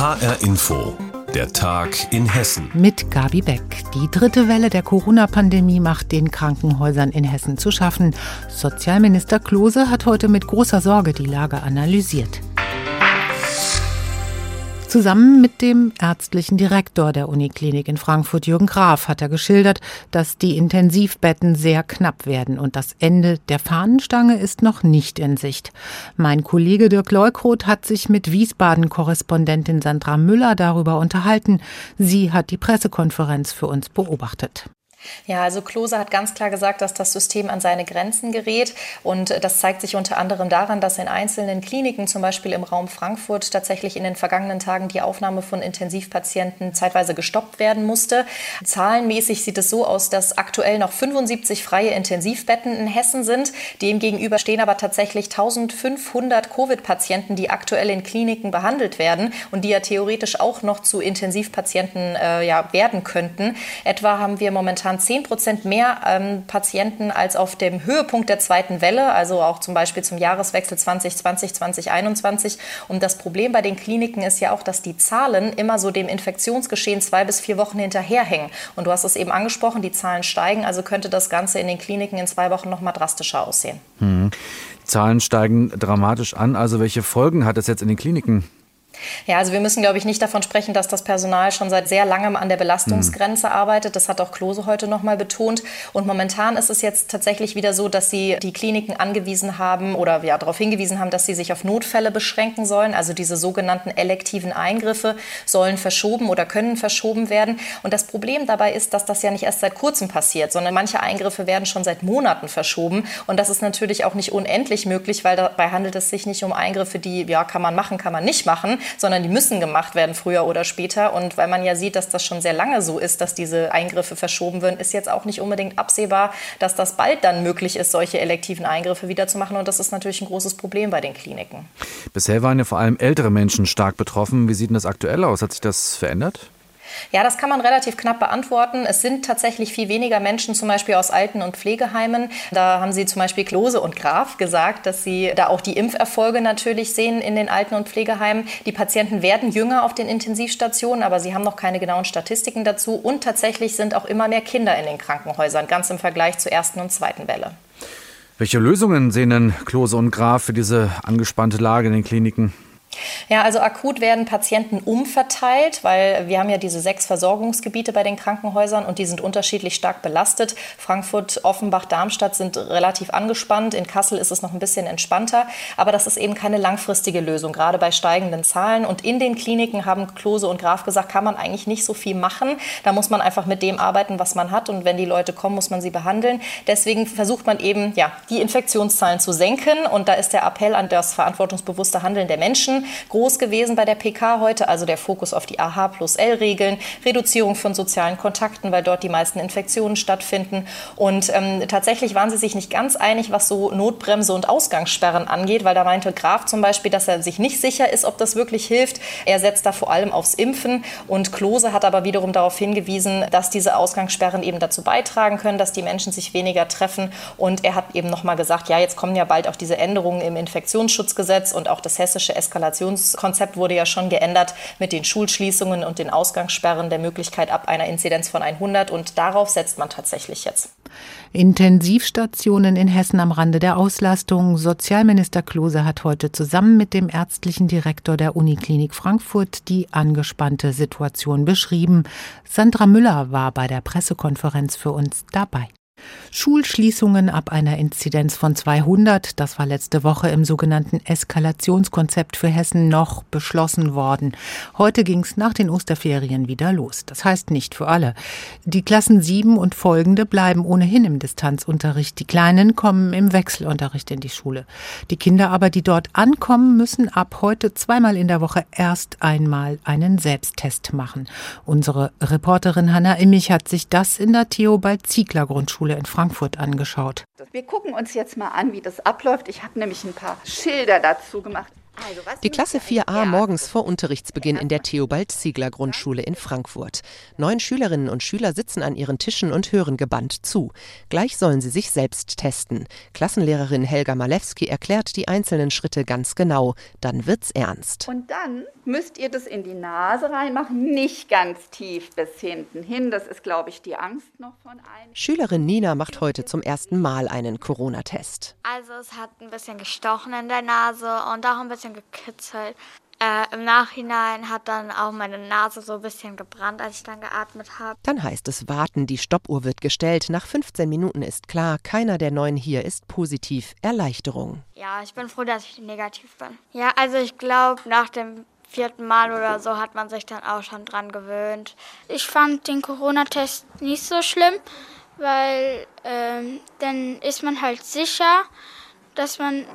HR Info, der Tag in Hessen. Mit Gabi Beck. Die dritte Welle der Corona-Pandemie macht den Krankenhäusern in Hessen zu schaffen. Sozialminister Klose hat heute mit großer Sorge die Lage analysiert. Zusammen mit dem ärztlichen Direktor der Uniklinik in Frankfurt, Jürgen Graf, hat er geschildert, dass die Intensivbetten sehr knapp werden und das Ende der Fahnenstange ist noch nicht in Sicht. Mein Kollege Dirk Leukroth hat sich mit Wiesbaden-Korrespondentin Sandra Müller darüber unterhalten. Sie hat die Pressekonferenz für uns beobachtet. Ja, also Klose hat ganz klar gesagt, dass das System an seine Grenzen gerät. Und das zeigt sich unter anderem daran, dass in einzelnen Kliniken, zum Beispiel im Raum Frankfurt, tatsächlich in den vergangenen Tagen die Aufnahme von Intensivpatienten zeitweise gestoppt werden musste. Zahlenmäßig sieht es so aus, dass aktuell noch 75 freie Intensivbetten in Hessen sind. Demgegenüber stehen aber tatsächlich 1500 Covid-Patienten, die aktuell in Kliniken behandelt werden und die ja theoretisch auch noch zu Intensivpatienten äh, ja, werden könnten. Etwa haben wir momentan momentan 10 Prozent mehr ähm, Patienten als auf dem Höhepunkt der zweiten Welle, also auch zum Beispiel zum Jahreswechsel 2020, 2021. Und das Problem bei den Kliniken ist ja auch, dass die Zahlen immer so dem Infektionsgeschehen zwei bis vier Wochen hinterherhängen. Und du hast es eben angesprochen, die Zahlen steigen, also könnte das Ganze in den Kliniken in zwei Wochen noch mal drastischer aussehen. Hm. Zahlen steigen dramatisch an. Also welche Folgen hat es jetzt in den Kliniken? Ja, also wir müssen, glaube ich, nicht davon sprechen, dass das Personal schon seit sehr langem an der Belastungsgrenze mhm. arbeitet. Das hat auch Klose heute noch mal betont. Und momentan ist es jetzt tatsächlich wieder so, dass sie die Kliniken angewiesen haben oder ja, darauf hingewiesen haben, dass sie sich auf Notfälle beschränken sollen. Also diese sogenannten elektiven Eingriffe sollen verschoben oder können verschoben werden. Und das Problem dabei ist, dass das ja nicht erst seit kurzem passiert, sondern manche Eingriffe werden schon seit Monaten verschoben. Und das ist natürlich auch nicht unendlich möglich, weil dabei handelt es sich nicht um Eingriffe, die ja kann man machen, kann man nicht machen, sondern die müssen gemacht werden früher oder später. Und weil man ja sieht, dass das schon sehr lange so ist, dass diese Eingriffe verschoben werden, ist jetzt auch nicht unbedingt absehbar, dass das bald dann möglich ist, solche elektiven Eingriffe wieder zu machen. Und das ist natürlich ein großes Problem bei den Kliniken. Bisher waren ja vor allem ältere Menschen stark betroffen. Wie sieht denn das aktuell aus? Hat sich das verändert? Ja, das kann man relativ knapp beantworten. Es sind tatsächlich viel weniger Menschen, zum Beispiel aus Alten- und Pflegeheimen. Da haben Sie zum Beispiel Klose und Graf gesagt, dass Sie da auch die Impferfolge natürlich sehen in den Alten- und Pflegeheimen. Die Patienten werden jünger auf den Intensivstationen, aber Sie haben noch keine genauen Statistiken dazu. Und tatsächlich sind auch immer mehr Kinder in den Krankenhäusern, ganz im Vergleich zur ersten und zweiten Welle. Welche Lösungen sehen denn Klose und Graf für diese angespannte Lage in den Kliniken? Ja, also akut werden Patienten umverteilt, weil wir haben ja diese sechs Versorgungsgebiete bei den Krankenhäusern und die sind unterschiedlich stark belastet. Frankfurt, Offenbach, Darmstadt sind relativ angespannt. In Kassel ist es noch ein bisschen entspannter. Aber das ist eben keine langfristige Lösung, gerade bei steigenden Zahlen. Und in den Kliniken haben Klose und Graf gesagt, kann man eigentlich nicht so viel machen. Da muss man einfach mit dem arbeiten, was man hat. Und wenn die Leute kommen, muss man sie behandeln. Deswegen versucht man eben, ja, die Infektionszahlen zu senken. Und da ist der Appell an das verantwortungsbewusste Handeln der Menschen groß gewesen bei der PK heute, also der Fokus auf die AH plus L-Regeln, Reduzierung von sozialen Kontakten, weil dort die meisten Infektionen stattfinden. Und ähm, tatsächlich waren sie sich nicht ganz einig, was so Notbremse und Ausgangssperren angeht, weil da meinte Graf zum Beispiel, dass er sich nicht sicher ist, ob das wirklich hilft. Er setzt da vor allem aufs Impfen und Klose hat aber wiederum darauf hingewiesen, dass diese Ausgangssperren eben dazu beitragen können, dass die Menschen sich weniger treffen. Und er hat eben noch mal gesagt, ja, jetzt kommen ja bald auch diese Änderungen im Infektionsschutzgesetz und auch das hessische Eskalation Eskalationskonzept wurde ja schon geändert mit den Schulschließungen und den Ausgangssperren der Möglichkeit ab einer Inzidenz von 100 und darauf setzt man tatsächlich jetzt. Intensivstationen in Hessen am Rande der Auslastung. Sozialminister Klose hat heute zusammen mit dem ärztlichen Direktor der Uniklinik Frankfurt die angespannte Situation beschrieben. Sandra Müller war bei der Pressekonferenz für uns dabei. Schulschließungen ab einer Inzidenz von 200, das war letzte Woche im sogenannten Eskalationskonzept für Hessen noch beschlossen worden. Heute ging es nach den Osterferien wieder los. Das heißt nicht für alle. Die Klassen 7 und folgende bleiben ohnehin im Distanzunterricht. Die Kleinen kommen im Wechselunterricht in die Schule. Die Kinder aber, die dort ankommen, müssen ab heute zweimal in der Woche erst einmal einen Selbsttest machen. Unsere Reporterin Hanna Immich hat sich das in der Theobald-Ziegler-Grundschule Schule in Frankfurt angeschaut. Wir gucken uns jetzt mal an, wie das abläuft. Ich habe nämlich ein paar Schilder dazu gemacht. Die Klasse 4a morgens vor Unterrichtsbeginn in der Theobald-Ziegler-Grundschule in Frankfurt. Neun Schülerinnen und Schüler sitzen an ihren Tischen und hören gebannt zu. Gleich sollen sie sich selbst testen. Klassenlehrerin Helga Malewski erklärt die einzelnen Schritte ganz genau. Dann wird's ernst. Und dann müsst ihr das in die Nase reinmachen, nicht ganz tief bis hinten hin. Das ist, glaube ich, die Angst noch von einem. Schülerin Nina macht heute zum ersten Mal einen Corona-Test. Also es hat ein bisschen gestochen in der Nase und auch ein bisschen gekitzelt. Äh, Im Nachhinein hat dann auch meine Nase so ein bisschen gebrannt, als ich dann geatmet habe. Dann heißt es warten, die Stoppuhr wird gestellt. Nach 15 Minuten ist klar, keiner der neun hier ist positiv. Erleichterung. Ja, ich bin froh, dass ich negativ bin. Ja, also ich glaube, nach dem vierten Mal oder so hat man sich dann auch schon dran gewöhnt. Ich fand den Corona-Test nicht so schlimm, weil ähm, dann ist man halt sicher, dass man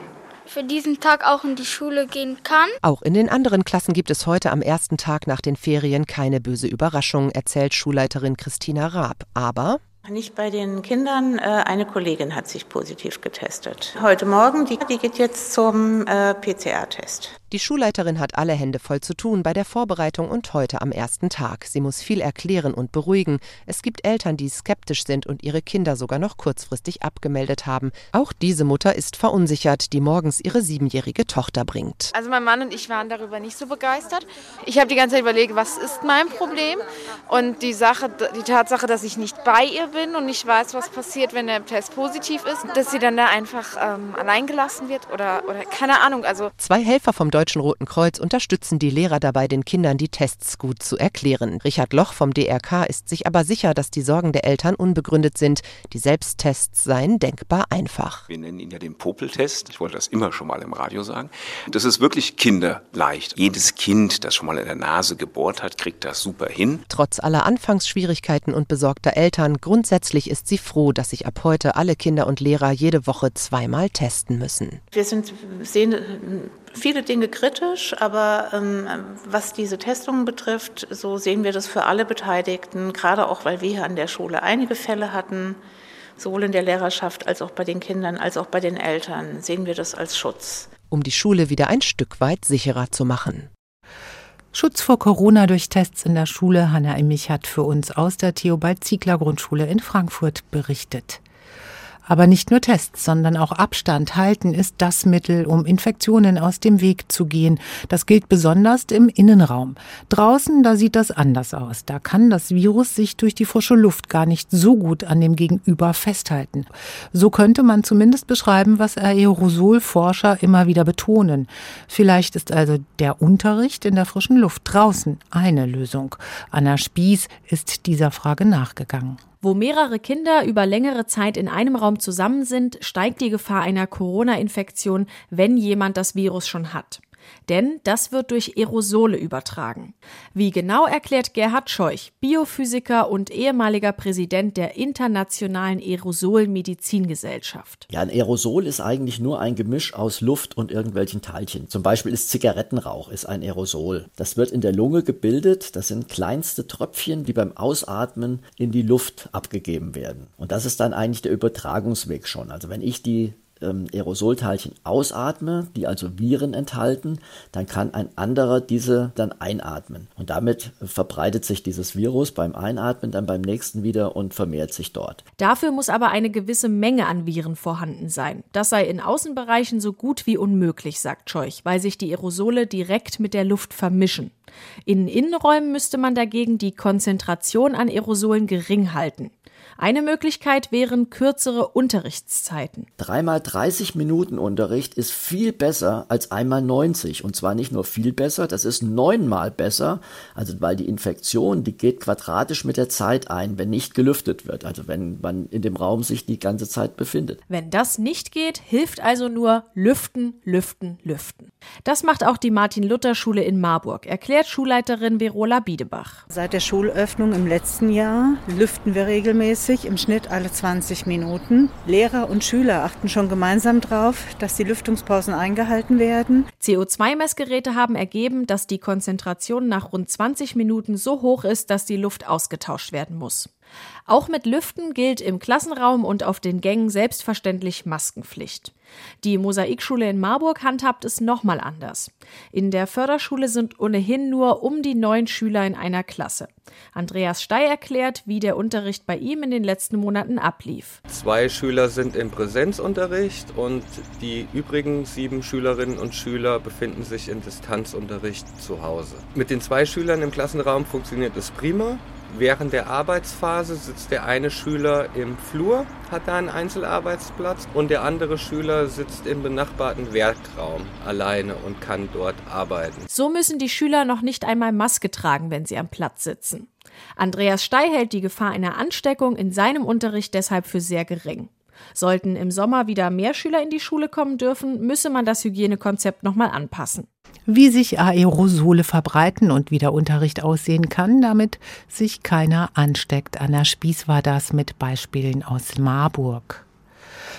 für diesen Tag auch in die Schule gehen kann. Auch in den anderen Klassen gibt es heute am ersten Tag nach den Ferien keine böse Überraschung, erzählt Schulleiterin Christina Raab. Aber nicht bei den Kindern. Äh, eine Kollegin hat sich positiv getestet. Heute Morgen, die, die geht jetzt zum äh, PCR-Test. Die Schulleiterin hat alle Hände voll zu tun bei der Vorbereitung und heute am ersten Tag. Sie muss viel erklären und beruhigen. Es gibt Eltern, die skeptisch sind und ihre Kinder sogar noch kurzfristig abgemeldet haben. Auch diese Mutter ist verunsichert, die morgens ihre siebenjährige Tochter bringt. Also mein Mann und ich waren darüber nicht so begeistert. Ich habe die ganze Zeit überlegt, was ist mein Problem? Und die Sache, die Tatsache, dass ich nicht bei ihr bin und nicht weiß, was passiert, wenn der Test positiv ist, dass sie dann da einfach ähm, allein gelassen wird oder, oder keine Ahnung. Also Zwei Helfer vom Deutschen Roten Kreuz unterstützen die Lehrer dabei, den Kindern die Tests gut zu erklären. Richard Loch vom DRK ist sich aber sicher, dass die Sorgen der Eltern unbegründet sind. Die Selbsttests seien denkbar einfach. Wir nennen ihn ja den Popeltest. Ich wollte das immer schon mal im Radio sagen. Das ist wirklich kinderleicht. Jedes Kind, das schon mal in der Nase gebohrt hat, kriegt das super hin. Trotz aller Anfangsschwierigkeiten und besorgter Eltern, grundsätzlich ist sie froh, dass sich ab heute alle Kinder und Lehrer jede Woche zweimal testen müssen. Wir sind, sehen viele Dinge kritisch, aber ähm, was diese Testungen betrifft, so sehen wir das für alle Beteiligten, gerade auch, weil wir hier an der Schule einige Fälle hatten, sowohl in der Lehrerschaft als auch bei den Kindern, als auch bei den Eltern, sehen wir das als Schutz. Um die Schule wieder ein Stück weit sicherer zu machen. Schutz vor Corona durch Tests in der Schule. Hanna Immich hat für uns aus der Theobald-Ziegler-Grundschule in Frankfurt berichtet. Aber nicht nur Tests, sondern auch Abstand halten ist das Mittel, um Infektionen aus dem Weg zu gehen. Das gilt besonders im Innenraum. Draußen, da sieht das anders aus. Da kann das Virus sich durch die frische Luft gar nicht so gut an dem Gegenüber festhalten. So könnte man zumindest beschreiben, was Aerosolforscher immer wieder betonen. Vielleicht ist also der Unterricht in der frischen Luft draußen eine Lösung. Anna Spieß ist dieser Frage nachgegangen. Wo mehrere Kinder über längere Zeit in einem Raum zusammen sind, steigt die Gefahr einer Corona-Infektion, wenn jemand das Virus schon hat. Denn das wird durch Aerosole übertragen. Wie genau erklärt Gerhard Scheuch, Biophysiker und ehemaliger Präsident der Internationalen Aerosolmedizingesellschaft. Ja, ein Aerosol ist eigentlich nur ein Gemisch aus Luft und irgendwelchen Teilchen. Zum Beispiel ist Zigarettenrauch ist ein Aerosol. Das wird in der Lunge gebildet. Das sind kleinste Tröpfchen, die beim Ausatmen in die Luft abgegeben werden. Und das ist dann eigentlich der Übertragungsweg schon. Also wenn ich die ähm, Aerosolteilchen ausatme, die also Viren enthalten, dann kann ein anderer diese dann einatmen. Und damit verbreitet sich dieses Virus beim Einatmen dann beim nächsten wieder und vermehrt sich dort. Dafür muss aber eine gewisse Menge an Viren vorhanden sein. Das sei in Außenbereichen so gut wie unmöglich, sagt Scheuch, weil sich die Aerosole direkt mit der Luft vermischen. In Innenräumen müsste man dagegen die Konzentration an Aerosolen gering halten. Eine Möglichkeit wären kürzere Unterrichtszeiten. Dreimal 30 Minuten Unterricht ist viel besser als einmal 90. Und zwar nicht nur viel besser, das ist neunmal besser. Also weil die Infektion, die geht quadratisch mit der Zeit ein, wenn nicht gelüftet wird. Also wenn man in dem Raum sich die ganze Zeit befindet. Wenn das nicht geht, hilft also nur Lüften, Lüften, Lüften. Das macht auch die Martin-Luther-Schule in Marburg, erklärt Schulleiterin Verola Biedebach. Seit der Schulöffnung im letzten Jahr lüften wir regelmäßig im Schnitt alle 20 Minuten. Lehrer und Schüler achten schon gemeinsam darauf, dass die Lüftungspausen eingehalten werden. CO2-Messgeräte haben ergeben, dass die Konzentration nach rund 20 Minuten so hoch ist, dass die Luft ausgetauscht werden muss. Auch mit Lüften gilt im Klassenraum und auf den Gängen selbstverständlich Maskenpflicht. Die Mosaikschule in Marburg handhabt es nochmal anders. In der Förderschule sind ohnehin nur um die neun Schüler in einer Klasse. Andreas Stey erklärt, wie der Unterricht bei ihm in den letzten Monaten ablief. Zwei Schüler sind im Präsenzunterricht und die übrigen sieben Schülerinnen und Schüler befinden sich in Distanzunterricht zu Hause. Mit den zwei Schülern im Klassenraum funktioniert es prima. Während der Arbeitsphase sitzt der eine Schüler im Flur, hat da einen Einzelarbeitsplatz und der andere Schüler sitzt im benachbarten Werkraum alleine und kann dort arbeiten. So müssen die Schüler noch nicht einmal Maske tragen, wenn sie am Platz sitzen. Andreas Stey hält die Gefahr einer Ansteckung in seinem Unterricht deshalb für sehr gering. Sollten im Sommer wieder mehr Schüler in die Schule kommen dürfen, müsse man das Hygienekonzept nochmal anpassen wie sich Aerosole verbreiten und wie der Unterricht aussehen kann, damit sich keiner ansteckt. Anna Spieß war das mit Beispielen aus Marburg.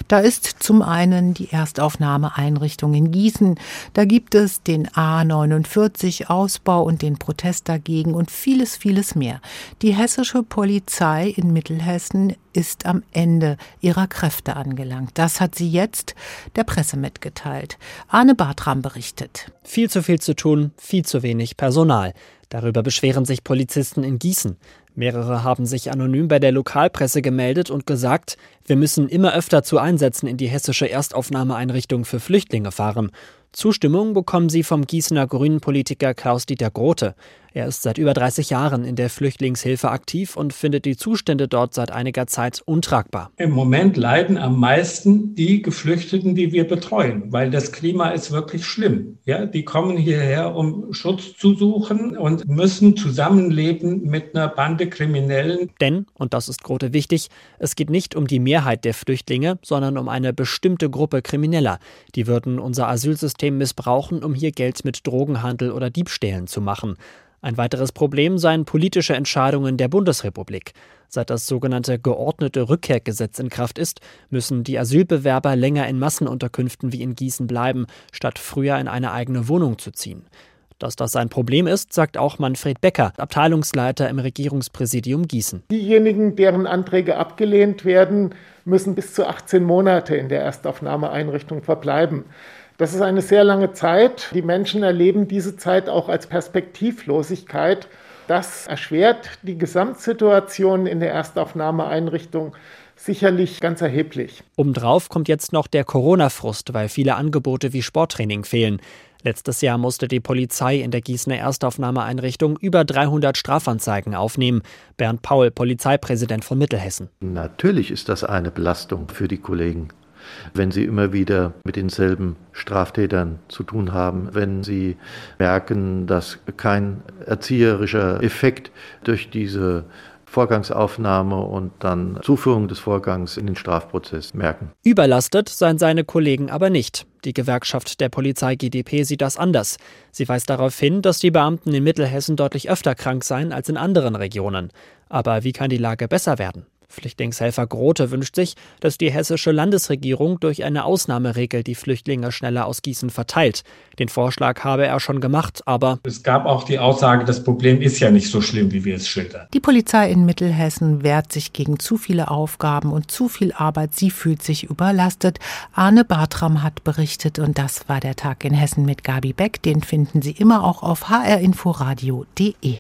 Da ist zum einen die Erstaufnahmeeinrichtung in Gießen. Da gibt es den A49 Ausbau und den Protest dagegen und vieles, vieles mehr. Die hessische Polizei in Mittelhessen ist am Ende ihrer Kräfte angelangt. Das hat sie jetzt der Presse mitgeteilt. Arne Bartram berichtet. Viel zu viel zu tun, viel zu wenig Personal. Darüber beschweren sich Polizisten in Gießen. Mehrere haben sich anonym bei der Lokalpresse gemeldet und gesagt, wir müssen immer öfter zu Einsätzen in die hessische Erstaufnahmeeinrichtung für Flüchtlinge fahren. Zustimmung bekommen sie vom Gießener Grünen-Politiker Klaus-Dieter Grote. Er ist seit über 30 Jahren in der Flüchtlingshilfe aktiv und findet die Zustände dort seit einiger Zeit untragbar. Im Moment leiden am meisten die Geflüchteten, die wir betreuen, weil das Klima ist wirklich schlimm. Ja, die kommen hierher, um Schutz zu suchen und müssen zusammenleben mit einer Bande Kriminellen. Denn, und das ist Grote wichtig, es geht nicht um die Mehrheit der Flüchtlinge, sondern um eine bestimmte Gruppe Krimineller. Die würden unser Asylsystem missbrauchen, um hier Geld mit Drogenhandel oder Diebstählen zu machen. Ein weiteres Problem seien politische Entscheidungen der Bundesrepublik. Seit das sogenannte geordnete Rückkehrgesetz in Kraft ist, müssen die Asylbewerber länger in Massenunterkünften wie in Gießen bleiben, statt früher in eine eigene Wohnung zu ziehen. Dass das ein Problem ist, sagt auch Manfred Becker, Abteilungsleiter im Regierungspräsidium Gießen. Diejenigen, deren Anträge abgelehnt werden, müssen bis zu 18 Monate in der Erstaufnahmeeinrichtung verbleiben. Das ist eine sehr lange Zeit. Die Menschen erleben diese Zeit auch als Perspektivlosigkeit. Das erschwert die Gesamtsituation in der Erstaufnahmeeinrichtung sicherlich ganz erheblich. Obendrauf kommt jetzt noch der Corona-Frust, weil viele Angebote wie Sporttraining fehlen. Letztes Jahr musste die Polizei in der Gießener Erstaufnahmeeinrichtung über 300 Strafanzeigen aufnehmen. Bernd Paul, Polizeipräsident von Mittelhessen. Natürlich ist das eine Belastung für die Kollegen wenn sie immer wieder mit denselben Straftätern zu tun haben, wenn sie merken, dass kein erzieherischer Effekt durch diese Vorgangsaufnahme und dann Zuführung des Vorgangs in den Strafprozess merken. Überlastet seien seine Kollegen aber nicht. Die Gewerkschaft der Polizei GdP sieht das anders. Sie weist darauf hin, dass die Beamten in Mittelhessen deutlich öfter krank seien als in anderen Regionen. Aber wie kann die Lage besser werden? Flüchtlingshelfer Grote wünscht sich, dass die hessische Landesregierung durch eine Ausnahmeregel die Flüchtlinge schneller aus Gießen verteilt. Den Vorschlag habe er schon gemacht, aber es gab auch die Aussage, das Problem ist ja nicht so schlimm, wie wir es schildern. Die Polizei in Mittelhessen wehrt sich gegen zu viele Aufgaben und zu viel Arbeit. Sie fühlt sich überlastet. Arne Bartram hat berichtet und das war der Tag in Hessen mit Gabi Beck. Den finden Sie immer auch auf hrinforadio.de.